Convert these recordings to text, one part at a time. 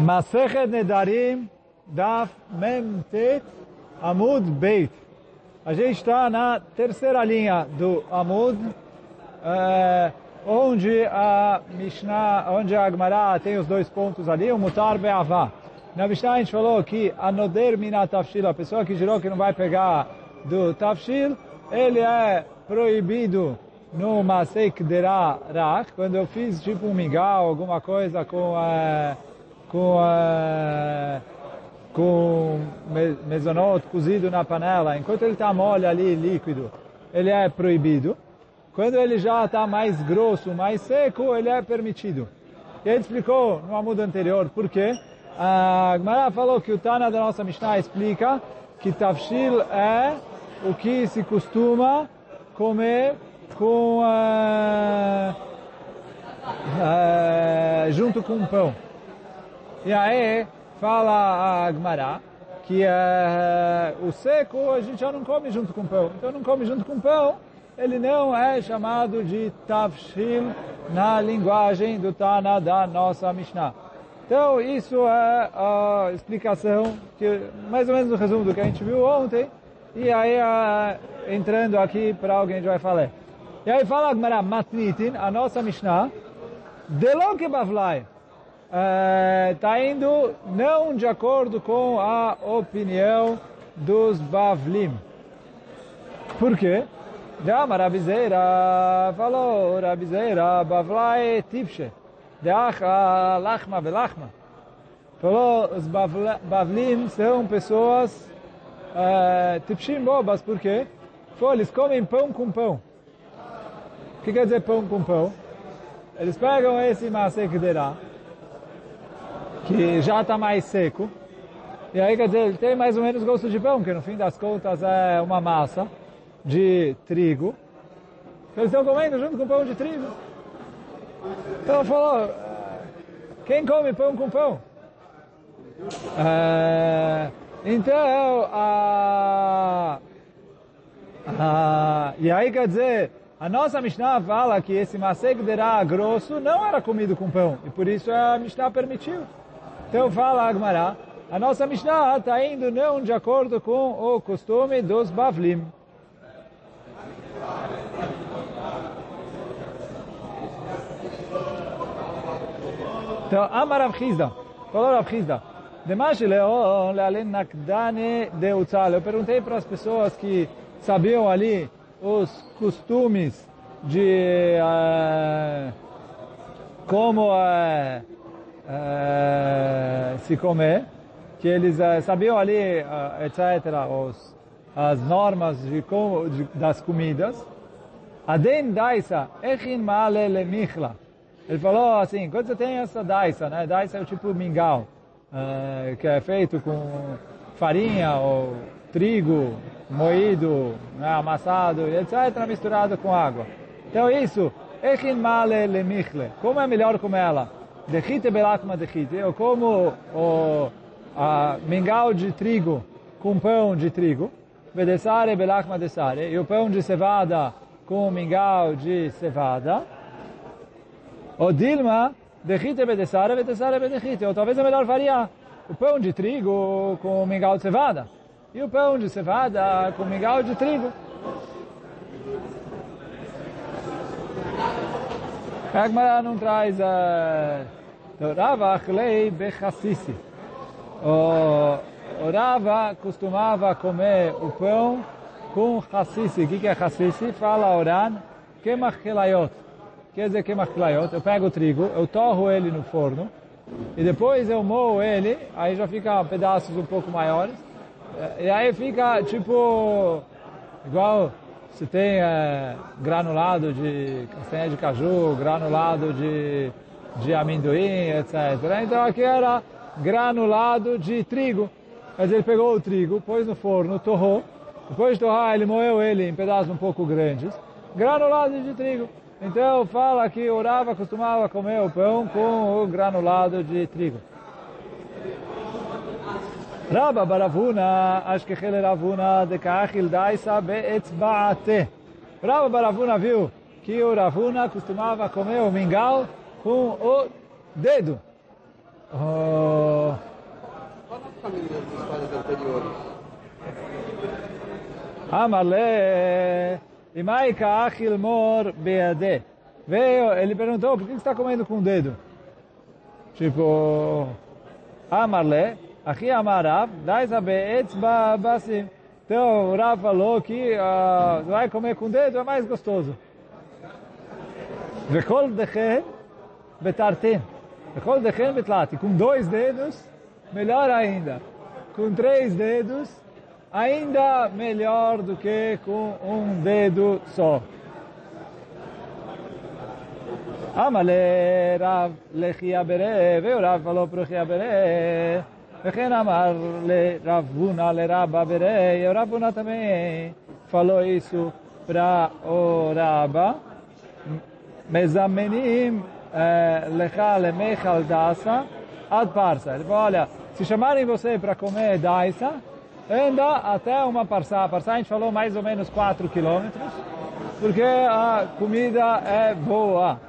Masechet Nedarim, Daf Mem Tet, Amud Beit. A gente está na terceira linha do Amud, é, onde a Mishnah, onde a Agmará tem os dois pontos ali, o Mutar Be'avá. Na Mishnah a gente falou que a Mina Tafshil, a pessoa que girou que não vai pegar do Tafshil, ele é proibido no Masek Dera Rach, quando eu fiz tipo um mingau, alguma coisa com... É, com, uh, com mesonote cozido na panela, enquanto ele está mole ali, líquido, ele é proibido. Quando ele já está mais grosso, mais seco, ele é permitido. E ele explicou no amudo anterior por quê. A Gmará falou que o Tana da nossa Mishnah explica que tafshil é o que se costuma comer com uh, uh, junto com pão. E aí fala a Agmará que é, o seco a gente já não come junto com pão. Então não come junto com pão, ele não é chamado de tafshil na linguagem do Tana da nossa Mishnah. Então isso é a explicação, que mais ou menos o resumo do que a gente viu ontem. E aí entrando aqui para alguém a gente vai falar. E aí fala Agmará, matnitin, a nossa Mishnah, delon que bavlai está é, indo não de acordo com a opinião dos Bavlim. Por quê? Já Rabizeira falou, Rabizeira, Bavlai Tipshe, Deacha Lachma Velachma. Falou, os Bavlim são pessoas uh, Tipshim bobas, por quê? Falou, eles comem pão com pão. O que quer dizer pão com pão? Eles pegam esse Masek Derah, que já está mais seco. E aí, quer dizer, ele tem mais ou menos gosto de pão, que no fim das contas é uma massa de trigo. Eles estão comendo junto com pão de trigo. Então falou, eh, quem come pão com pão? É, então, a, a, e aí quer dizer, a nossa Mishnah fala que esse masek derá grosso não era comido com pão, e por isso a Mishnah permitiu. Então fala Agmará, a nossa Mishnah está indo não de acordo com o costume dos Bavlim. Então, Amar Rav Chizda, falou Rav Chizda, Demash leon lealen nakdane de utzal. Eu perguntei para as pessoas que sabiam ali os costumes de uh, como uh, uh, se comer, que eles uh, sabiam ali, uh, etc., os, as normas de, de, das comidas. Aden daisa, echin male le michla. Ele falou assim, quando você tem essa daisa, né? Daisa é o tipo mingau, que é feito com farinha ou trigo moído, né, amassado, etc., misturado com água. Então isso, echin male le michle. Como é melhor comer ela? Dechite belakma dechite. Eu como o a mingau de trigo com pão de trigo. Vedesare belakma desare. E o pão de cevada com mingau de cevada. O dilma dechite bedesare, vedesare bedechite. Ou talvez é melhor variar. O pão de trigo com mingau de cevada. E o pão de cevada com mingau de trigo. Agmará não traz uh, Rava achlei bechassisi. O Rava costumava comer o pão com chassisi. O que é chassisi? Fala Oran, kemach kelayot. Quer dizer kemach kelayot? Eu pego o trigo, eu torro ele no forno, e depois eu moo ele, aí já fica pedaços um pouco maiores, e aí fica tipo, igual se tem é, granulado de castanha de caju, granulado de de amendoim, etc. Então aqui era granulado de trigo. Mas ele pegou o trigo, pôs no forno, torrou. Depois de torrar, ele moeu ele em pedaços um pouco grandes. Granulado de trigo. Então fala que orava, costumava comer o pão com o granulado de trigo. Rabba Baravuna, Ashkechel Ravuna, de Kaachil Daisa Beetzbaate. Rabba Baravuna viu que o Ravuna costumava comer o mingau com o dedo. Oh, Qual é o caminho das histórias anteriores? Amarle, Imaika Achil Mor Beade. Veio, ele perguntou, por que você está comendo com o dedo? Tipo, Amarle, Achi Amarav, Daisa Beetzba Basim. Então, o Rav falou que uh, vai comer com o dedo, é mais gostoso. Vekol Dechen Betartin. Vekol Dechen Betlati. Com dois dedos, melhor ainda. Com três dedos, ainda melhor do que com um dedo só. Amale Rav Lechia Bere, veio Rav falou para o Chia Bere, וכן אמר לרב הונא לרבא ברי, o Rav Huna também falou isso para o Rabba, מזמנים Lecha Lemechal Dasa Ad Parsa. Ele falou, olha, se chamarem você para comer Daisa, anda até uma Parsa. A Parsa a gente falou mais ou menos 4 quilômetros, porque a comida é boa.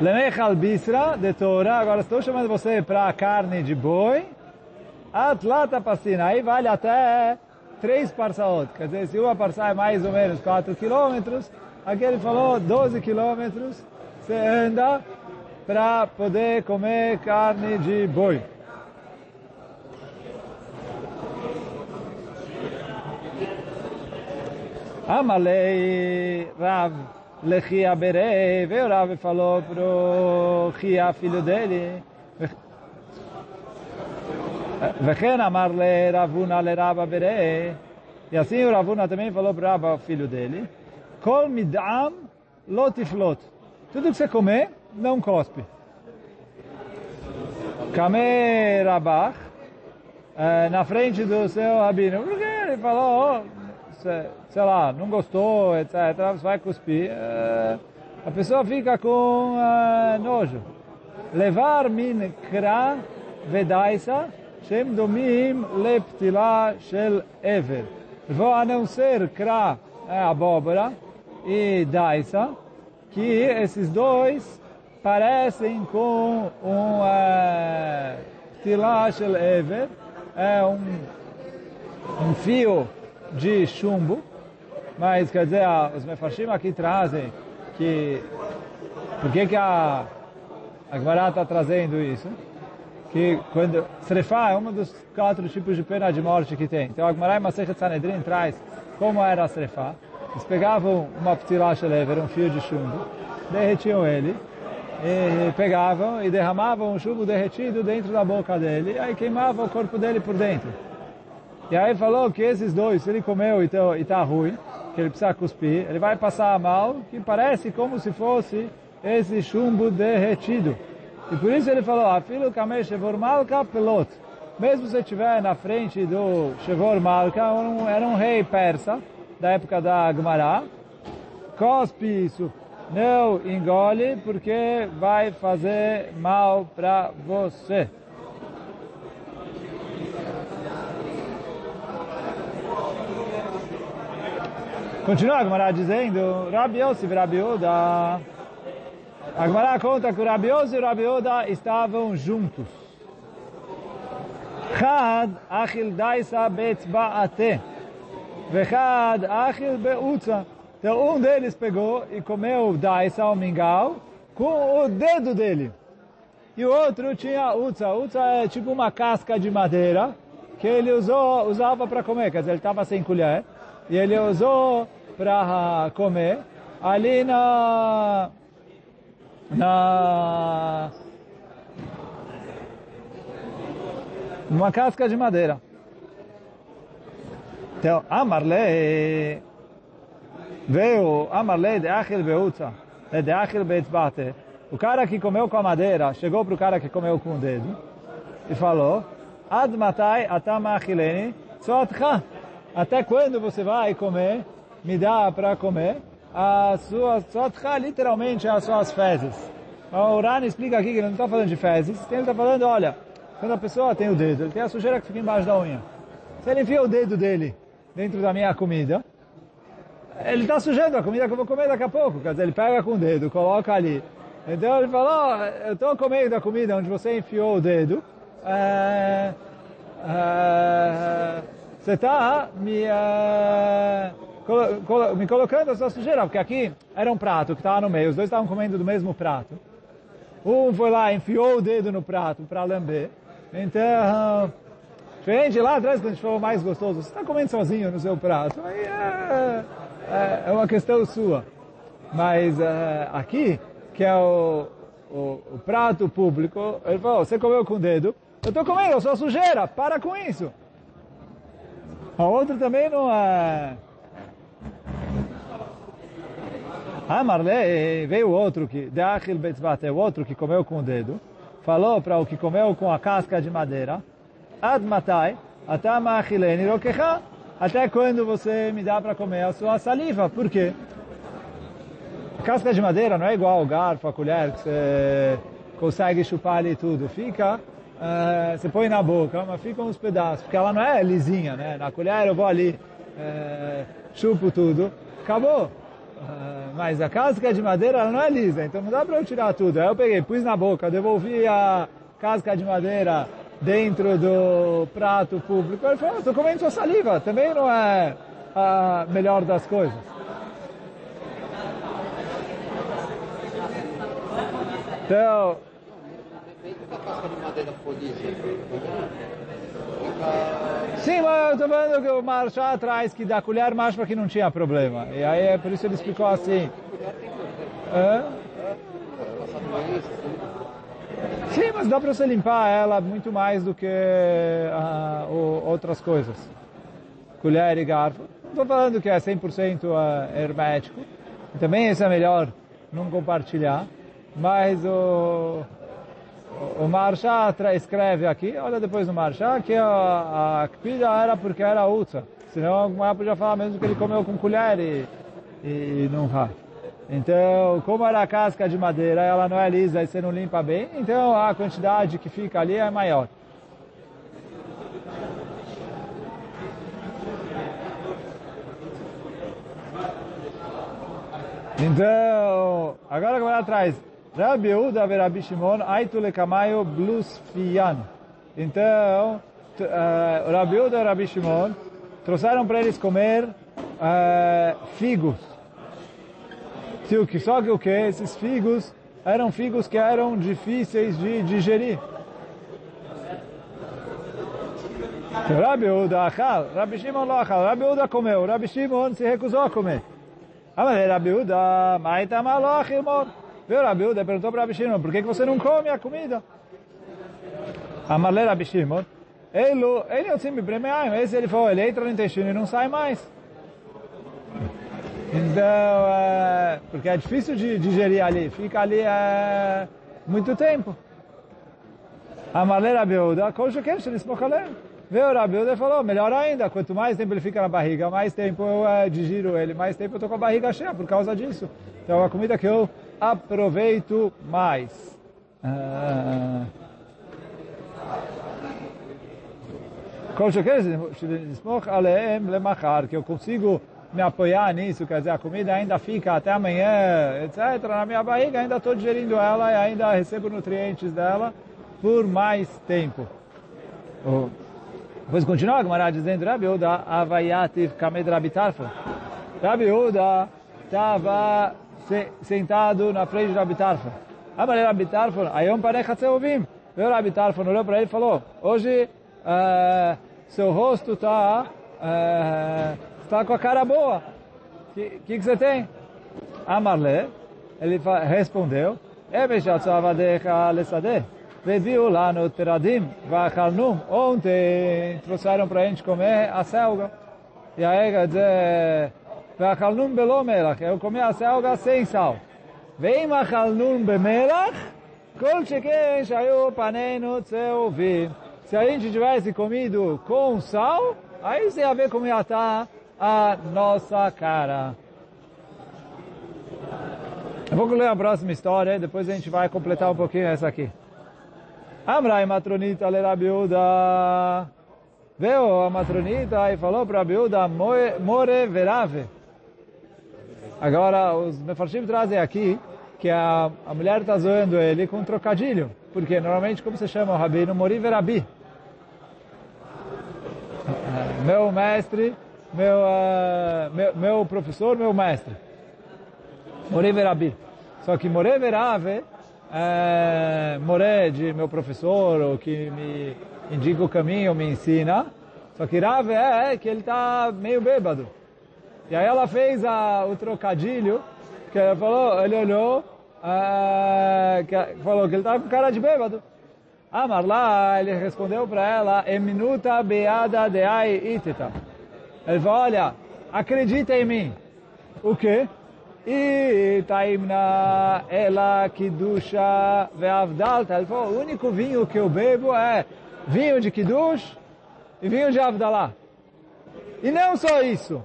Lemechal Bisra de Torah, agora estou chamando você para carne de boi, Atlata Passina, aí vale até três parsaot. Quer dizer, se uma parsa é mais ou menos 4 quilômetros, aqui ele falou 12 quilômetros, você anda para poder comer carne de boi. Amalei Rav Lechia Berei, veio Rav e falou pro Chia, filho dele, וכן אמר לרבונה לרבא בראה, e assim o Ravuna também falou para Kol mid'am lotiflot. Tudo que você comer, não cospe. Kame Rabach, na frente do seu rabino. Por que? ele falou, sei lá, não gostou, etc. Você vai cuspir. A pessoa fica com nojo. Levar min kra vedaisa shem domim leptila shel ever. Vou a não ser kra, é abóbora, e daisa, que esses dois parecem com um é, ptila shel ever, é um, um fio de chumbo, mas quer dizer, os mefarshim aqui trazem que, por que que a, a está trazendo isso? que quando Srefá é um dos quatro tipos de pena de morte que tem. Então a Gemara Masechet Sanedrin traz como era a Srefá. Eles pegavam uma ptilacha lever, um fio de chumbo, derretiam ele, e pegavam e derramavam o chumbo derretido dentro da boca dele, e aí queimavam o corpo dele por dentro. E aí falou que esses dois, se ele comeu e está ruim, que ele precisa cuspir, ele vai passar mal, que parece como se fosse esse chumbo derretido. E por isso ele falou, afilo kamei shevor malka pelot. Mesmo se estiver na frente do Shevor Malka, um, era um rei persa, da época da Gemara, cospe isso, não engole, porque vai fazer mal para você. Continua a Gemara dizendo, Rabi Yosef, Rabi Uda, a Gemara conta que o e o estavam juntos. Chad achil daisa betzba'ate. Vechad achil be'utza. Então um deles pegou e comeu daisa, o mingau, com o dedo dele. E o outro tinha utza. Utza é tipo uma casca de madeira que ele usou, usava para comer. Quer dizer, ele estava sem colher. E ele usou para comer ali na na numa casca de madeira. Então, Amarle veio Amarle de Achil Beutza, de Achil Beitzbate. O cara que comeu com a madeira chegou para o cara que comeu com o dedo e falou: Ad matai atama achileni tzotcha. Até quando você vai comer? Me dá para comer as suas tzotcha, literalmente as suas fezes. O Rani explica aqui que ele não está falando de fezes, ele está falando, olha, quando a pessoa tem o dedo, ele tem a sujeira que fica embaixo da unha. Se ele enfia o dedo dele dentro da minha comida, ele está sujando a comida que eu vou comer daqui a pouco. Quer dizer, ele pega com o dedo, coloca ali Então ele falou, eu estou comendo a comida onde você enfiou o dedo, é, é, você está me, é, colo, colo, me colocando sujeira, porque aqui era um prato que estava no meio, os dois estavam comendo do mesmo prato. Um foi lá, enfiou o dedo no prato para lamber. Então, diferente lá atrás, quando falou mais gostoso, você está comendo sozinho no seu prato. Aí é, é, é uma questão sua. Mas é, aqui, que é o, o, o, prato público, ele falou, você comeu com o dedo, eu estou comendo, eu sou sujeira, para com isso. A outra também não é... Ah, Marley, veio outro que, de Betzvat, o outro que comeu com o dedo, falou para o que comeu com a casca de madeira, Ad matai, atama achileni rokecha, até quando você me dá para comer a sua saliva, por quê? Casca de madeira não é igual ao garfo, a colher, que você consegue chupar ali tudo, fica, uh, você põe na boca, mas fica uns pedaços, porque ela não é lisinha, né? Na colher eu vou ali, uh, chupo tudo, acabou. Uh, mas a casca de madeira ela não é lisa, então não dá para eu tirar tudo. Aí eu peguei, pus na boca, devolvi a casca de madeira dentro do prato público. Ele falou, estou comendo sua saliva, também não é a melhor das coisas. Então... Sim, mas eu estou falando que o Marchá atrás que da colher mais que não tinha problema. E aí é por isso ele explicou assim. Sim, mas dá para você limpar ela muito mais do que uh, outras coisas. Colher e garfo. Não estou falando que é 100% hermético. Também isso é melhor não compartilhar. Mas o, o Marsha escreve aqui, olha depois no Marsha, que a, a Kpida era porque era Utsa. Senão o podia falar mesmo que ele comeu com colher e, e não rá. Então, como era a casca de madeira, ela não é lisa e você não limpa bem, então a quantidade que fica ali é maior. Então, agora como atrás. Rabi Yehuda e Rabi Shimon, Aitu Lekamayo Blusfian. Então, uh, Rabi Yehuda e Rabi Shimon trouxeram para eles comer uh, figos. Só que o que? Esses figos eram figos que eram difíceis de digerir. Rabi Yehuda achal, Rabi Shimon achal. Rabi Yehuda comeu, Rabi Shimon se recusou a comer. Amalei Rabi Yehuda, Maitama lo achilmon. Veio Rabi Uda perguntou para Rabi Shimon, por que, que você não come a comida? Amarle Rabi Shimon, ele, ele eu sempre premiaim, esse ele falou, ele entra no intestino e não sai mais. Então, é, porque é difícil de digerir ali, fica ali é, muito tempo. Amarle Rabi Uda, kol sheker shel ismochalem. Veio Rabi Uda e falou, melhor ainda, quanto mais tempo ele fica na barriga, mais tempo eu é, digiro ele, mais tempo eu estou com a barriga cheia por causa disso. Então, a comida que eu aproveito mais. Ah. que eu consigo me apoiar nisso, quer dizer, a comida ainda fica até amanhã, etc. Na minha barriga ainda estou digerindo ela e ainda recebo nutrientes dela por mais tempo. Oh. Depois continua a Gemara dizendo, Rabi Uda, Avayativ Kamed Rabi Tarfa. Rabi Uda estava sentado na frente do Rabi Tarfa. Amarei Rabi Tarfa, aí um Hatzeovim. Veio o Rabi Tarfa, olhou para ele e falou, hoje uh, seu rosto está uh, Está com a cara boa. O que, que, que, você tem? Amarle, ele respondeu, Pediu lá no Teradim, Vachalnum, ontem trouxeram para a gente comer a selga. E aí quer dizer, eh, Vachalnum belomelach, eu comi a selga sem sal. Vem Vachalnum bemelach, kol sheken shayu paneinu tzeuvim. Se a gente tivesse comido com sal, aí você ia ver como ia estar a nossa cara. Eu vou ler a próxima história, depois a gente vai completar um pouquinho essa aqui. Amrai matronita le Rabiuda. Veio a matronita e falou para Rabiuda, more verave. Agora, os Mefarshim trazem aqui que a, a mulher está zoando ele com um trocadilho. Porque normalmente, como se chama o rabino? Mori verabi. Meu mestre, meu, uh, meu, meu, professor, meu mestre. Mori verabi. Só que More verave, é, More de meu professor, ou que me indica o caminho, me ensina. Só que Rave é que ele está meio bêbado. E aí ela fez a, o trocadilho, que ele falou, ele olhou, uh, que, falou que ele estava com cara de bêbado. Amar lá, ele respondeu para ela, eminuta beada de ai itita. Ele falou, olha, acredita em mim. O quê? Itaimna ela kidusha ve'avdalta. Ele falou, o único vinho que eu bebo é vinho de kiddush e vinho de avdalá. E não só isso.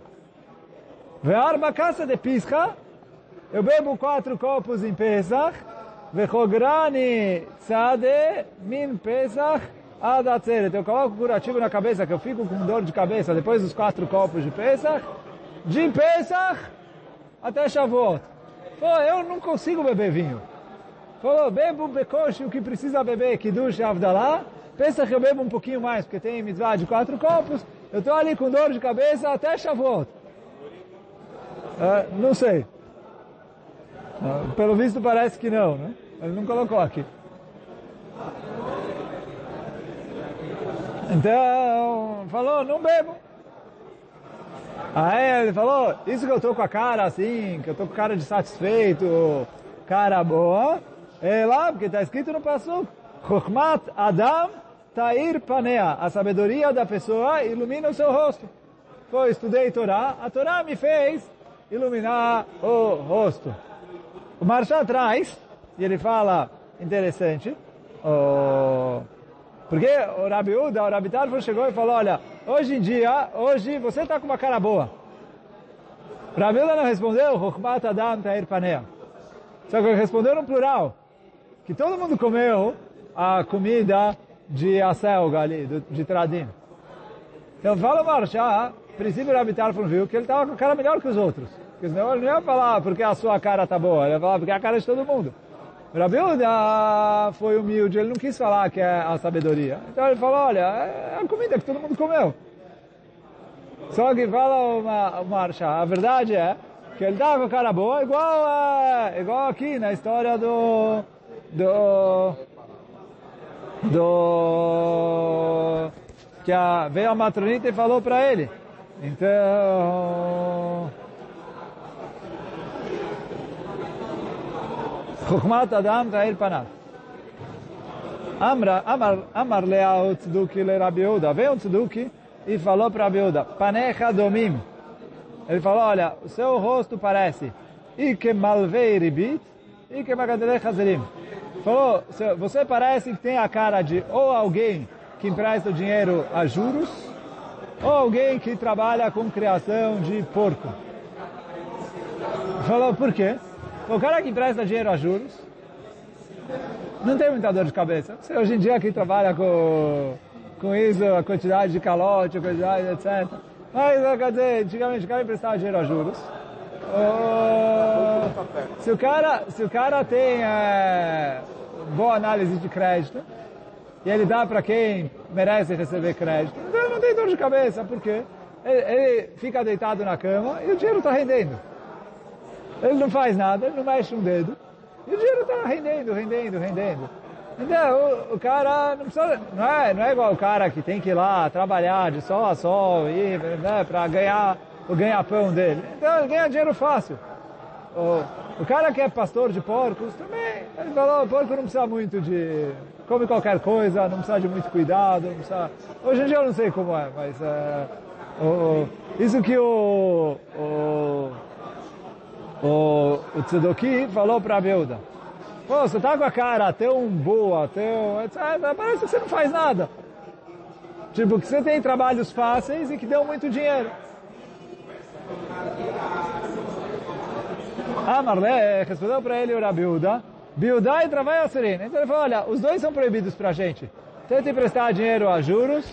Ve'arba casa de pisca, eu bebo quatro copos em Pesach, ve'chograni tzade min Pesach ad atzeret. Eu coloco curativo na cabeça, que eu fico com dor de cabeça depois dos quatro copos de Pesach, de Pesach até Shavuot. Falou, eu não consigo beber vinho. Falou, bebo bekoshi, o que precisa beber, Kiddush e Avdalá. Pensa que eu bebo um pouquinho mais, porque tem mitzvah de quatro copos. Eu estou ali com dor de cabeça até Shavuot. Uh, não sei. Uh, pelo visto parece que não, né? Ele não colocou aqui. Então, falou, não bebo. Aí ele falou, isso que eu tô com a cara assim, que eu tô com cara de satisfeito, cara boa, é lá, porque está escrito no passo, Chokhmat Adam Tair Panea, a sabedoria da pessoa ilumina o seu rosto. Foi, estudei Torá, a Torá me fez iluminar o rosto. O Marchá traz, e ele fala, interessante, o... porque o Rabi Uda, o Rabi Tarfo chegou e falou, olha, hoje em dia, hoje você está com uma cara boa. Rabi Uda não respondeu, Chokhmat Adam Tair Panea. Só que ele respondeu no plural, que todo mundo comeu a comida de acelga ali, de tradim. Então fala Marchá, princípio Rabi Tarfon viu que ele estava com a cara melhor que os outros. Porque senão ele não ia falar porque a sua cara está boa, ele ia falar porque a cara é de todo mundo. Rabi Uda foi humilde, ele não quis falar que é a sabedoria. Então ele falou, olha, é a comida que todo mundo comeu. Só que fala uma, Marcha, a verdade é que ele estava com a cara boa, igual, igual aqui na história do, do, do, que a, veio a matronita e falou para ele. Então, Chokhmat Adam Ra'el Panav. Amra, amar, amar lea o tzeduki le Rabi Yehuda. Veio o tzeduki e falou para Rabi Panecha domim. Ele falou, olha, o seu rosto parece Ike malvei ribit, Ike magadele hazerim. Falou, você parece que tem a cara de ou alguém que empresta o dinheiro a juros, ou alguém que trabalha com criação de porco. Falou, por quê? O cara que empresta dinheiro a juros não tem muita dor de cabeça. Você hoje em dia que trabalha com, com isso, a quantidade de calote, a quantidade, etc. Mas, quer dizer, antigamente o cara emprestava dinheiro a juros. se, o cara, se o cara tem é, boa análise de crédito, e ele dá para quem merece receber crédito, então ele não tem dor de cabeça, porque ele, ele fica deitado na cama e o dinheiro está rendendo. Ele não faz nada, ele não mexe um dedo. E o dinheiro está rendendo, rendendo, rendendo. Então, o, o, cara não precisa, não é, não é igual o cara que tem que ir lá trabalhar de sol a sol né, para ganhar o ganha-pão dele. Então, ele ganha dinheiro fácil. O, o cara que é pastor de porcos também, ele falou, o porco não precisa muito de, come qualquer coisa, não precisa de muito cuidado, não precisa, hoje em dia eu não sei como é, mas é, o, isso que o, o o, o Tzedoki falou para a Beuda, Pô, você tá com a cara tão boa, tão... Parece que você não faz nada. Tipo, que você tem trabalhos fáceis e que deu muito dinheiro. Ah, Marlé respondeu para ele o Rabiuda, Biuda e trabalho sereno. Então ele falou, olha, os dois são proibidos para a gente. Tenta emprestar dinheiro a juros,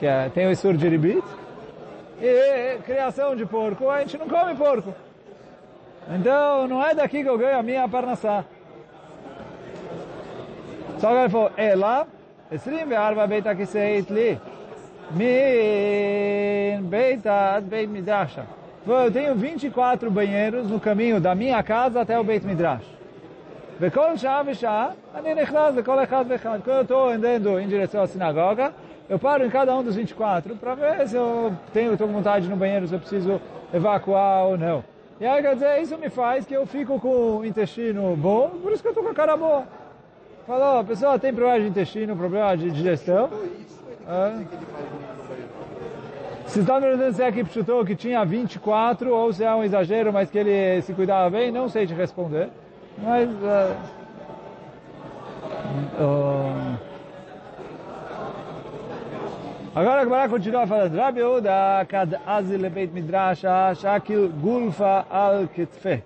que é, tem o Isur de Ribit, e criação de porco, a gente não come porco. Então, não é daqui que eu ganho a minha parnassá. Só que ele falou, é lá. esrim ve'arva beita kiseit li, min beita ad beit midrasha. Eu tenho 24 banheiros no caminho da minha casa até o Beit Midrash. Bekol shah v'shah, ani nechnaz bekol echad v'echad. Quando eu estou andando em direção à sinagoga, eu paro em cada um dos 24 para ver se eu tenho, estou com vontade no banheiro, se eu preciso evacuar ou não. E aí, quer dizer, isso me faz que eu fico com o intestino bom, por isso que eu estou com a cara boa. Falou, a pessoa tem problema de intestino, problema de digestão. Ah. Se está me perguntando se é que chutou que tinha 24 ou se é um exagero, mas que ele se cuidava bem, não sei te responder. Mas... Uh, uh, Agora a Gemara continua falando, Rabi Uda kad azil lebeit midrash shakil gulfa al ketfe.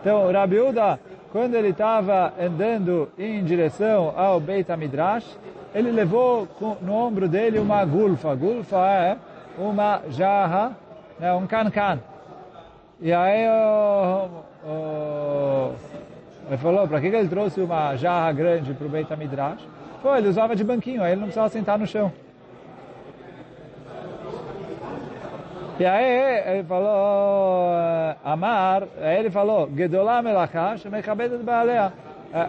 Então, Rabi Uda, quando ele estava andando em direção ao Beit HaMidrash, ele levou no ombro dele uma gulfa. Gulfa é uma jarra, né, um cancan. E aí o, o, ele falou, para que ele trouxe uma jarra grande para o Beit HaMidrash? Foi, ele usava de banquinho, aí ele não precisava sentar no chão. E aí ele falou, Amar, aí ele falou, Gedolá melachá, shemechabedet baalea.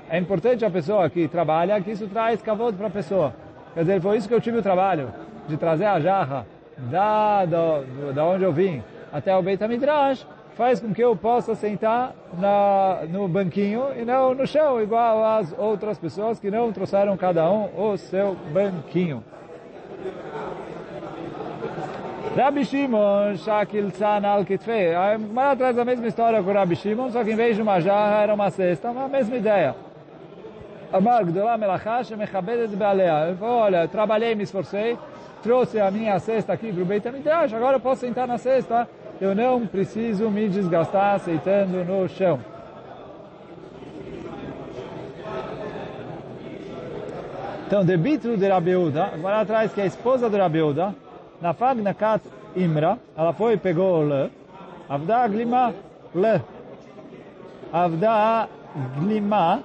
É importante a pessoa que trabalha, que isso traz kavod para a pessoa. Quer dizer, foi isso que eu tive o trabalho, de trazer a jarra da, do, da onde eu vim até o Beit HaMidrash, faz com que eu possa sentar na, no banquinho e não no chão, igual as outras pessoas que não trouxeram cada um o seu banquinho. Rabi Shimon, Shakil Tzan al Kitfei. A Gemara traz a mesma história com Rabi Shimon, só que em vez de uma jarra era uma cesta, a mesma ideia. Amar Gdolá Melachá Shemechabedet Bealea. Ele falou, olha, trabalhei, me esforcei, trouxe a minha cesta aqui para o Beit HaMidrash, agora eu posso sentar na cesta, eu não preciso me desgastar sentando no chão. Então, debitro de Rabiuda, agora atrás que a esposa de Rabiuda, Nafag Nakat Imra, ela foi e pegou lã, Avda Glima lã, Avda Glima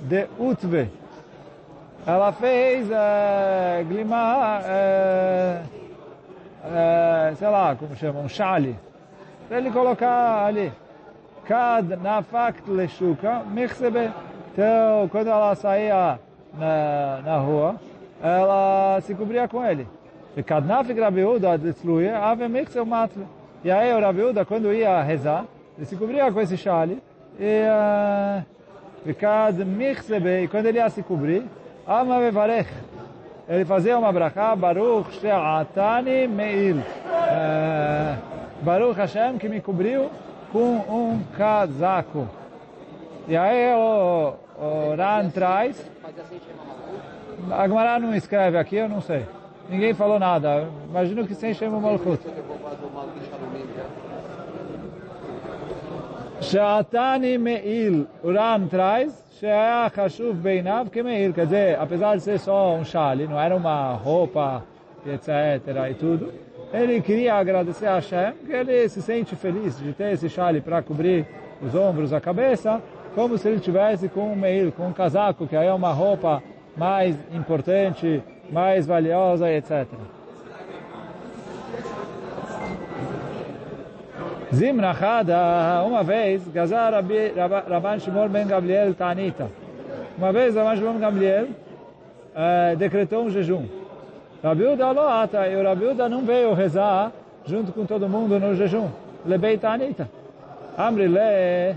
de Utve. Ela fez uh, Glima, uh, uh, sei lá, como chama, um chale, para ele colocar ali. Kad Nafakt Leshuka Mechsebe. Então, quando ela saía na, na rua, ela se cobria com ele. E Kadnaf Rabiuda destruía Avemix Eumatve. E aí o Rabiuda, quando ia rezar, ele se cobria com esse chale. E Kadmix E quando ele ia se cobrir, Amavevarech. Ele fazia uma brachá, Baruch She'atani Meil. Baruch Hashem que me cobriu com um casaco. E aí o, o Ran traz... A Gemara não escreve aqui, eu não sei. Ninguém falou nada. Imagino que sem Shema Malchut. She'atani meil. O Ram traz, She'aya Hashuv Beinav que meil. Quer dizer, apesar de ser só um chale, não era uma roupa, etc. e tudo, ele queria agradecer a Hashem, que ele se sente feliz de ter esse chale para cobrir os ombros, a cabeça, como se ele tivesse com um meil, com um casaco, que aí é uma roupa mais importante, mais valiosa, etc. Zimra Chada, uma vez, Gazar Rabban Shimon Ben Gabriel Tanita. Uma vez, Rabban Shimon Ben Gabriel uh, decretou um jejum. Rabiuda Loata, e o Rabiuda não veio rezar junto com todo mundo no jejum. Lebei Tanita. Amri le,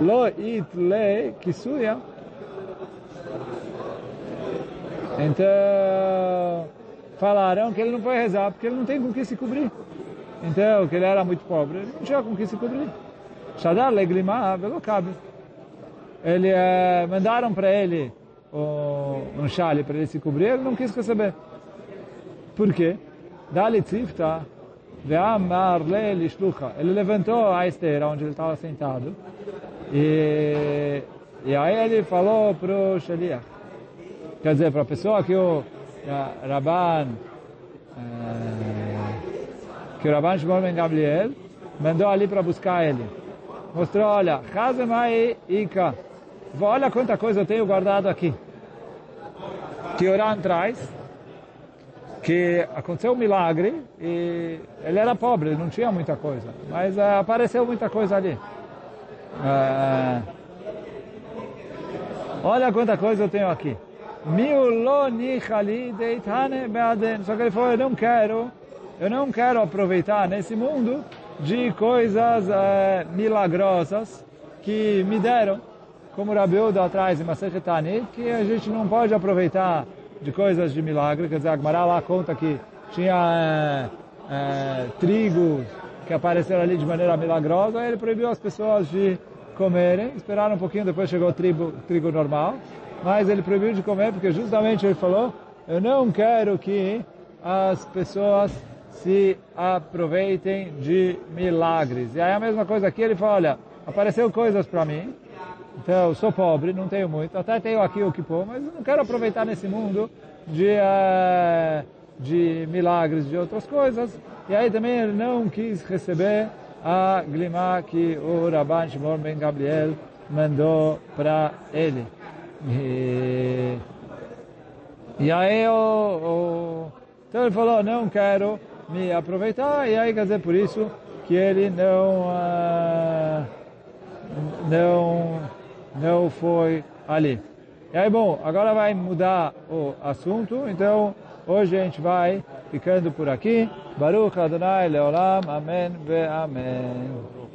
lo it le kisuya. Então, falaram que ele não foi rezar porque ele não tem com que se cobrir. Então, que ele era muito pobre, ele não tinha com que se cobrir. Shadar leglima velocabe. Ele eh, mandaram para ele um chale para ele se cobrir, ele não quis receber. Por quê? Dali tzifta ve'amar le. Ele levantou a esteira onde ele estava sentado e, e aí ele falou para o shaliach Quer dizer, para a pessoa que o Rabban, que o Rabban Shimon Ben Gabriel mandou ali para buscar ele. Mostrou, olha, Hazemai Ika. Olha quanta coisa eu tenho guardado aqui. Que Oran traz, que aconteceu um milagre e ele era pobre, não tinha muita coisa, mas uh, apareceu muita coisa ali. Uh, olha quanta coisa eu tenho aqui. Só que ele falou, eu não quero, eu não quero aproveitar nesse mundo de coisas uh, milagrosas que me deram, como o Rabiuda atrás em Masechet que a gente não pode aproveitar de coisas de milagre, quer dizer, a lá conta que tinha é, é, trigo que apareceram ali de maneira milagrosa, aí ele proibiu as pessoas de comerem, esperaram um pouquinho, depois chegou o trigo, trigo normal, mas ele proibiu de comer porque justamente ele falou, eu não quero que as pessoas se aproveitem de milagres. E aí a mesma coisa aqui, ele fala, olha, apareceu coisas para mim, então, eu sou pobre, não tenho muito, até tenho aqui o que pôr, mas não quero aproveitar nesse mundo de, uh, de milagres, de outras coisas. E aí também ele não quis receber a glima que o Rabban Shimon Ben Gabriel mandou para ele. E, e aí o, o, então ele falou, não quero me aproveitar, e aí quer dizer por isso que ele não, uh, não não foi ali. E aí, bom, agora vai mudar o assunto, então hoje a gente vai ficando por aqui. Baruch Adonai Leolam, Amém ve Amém.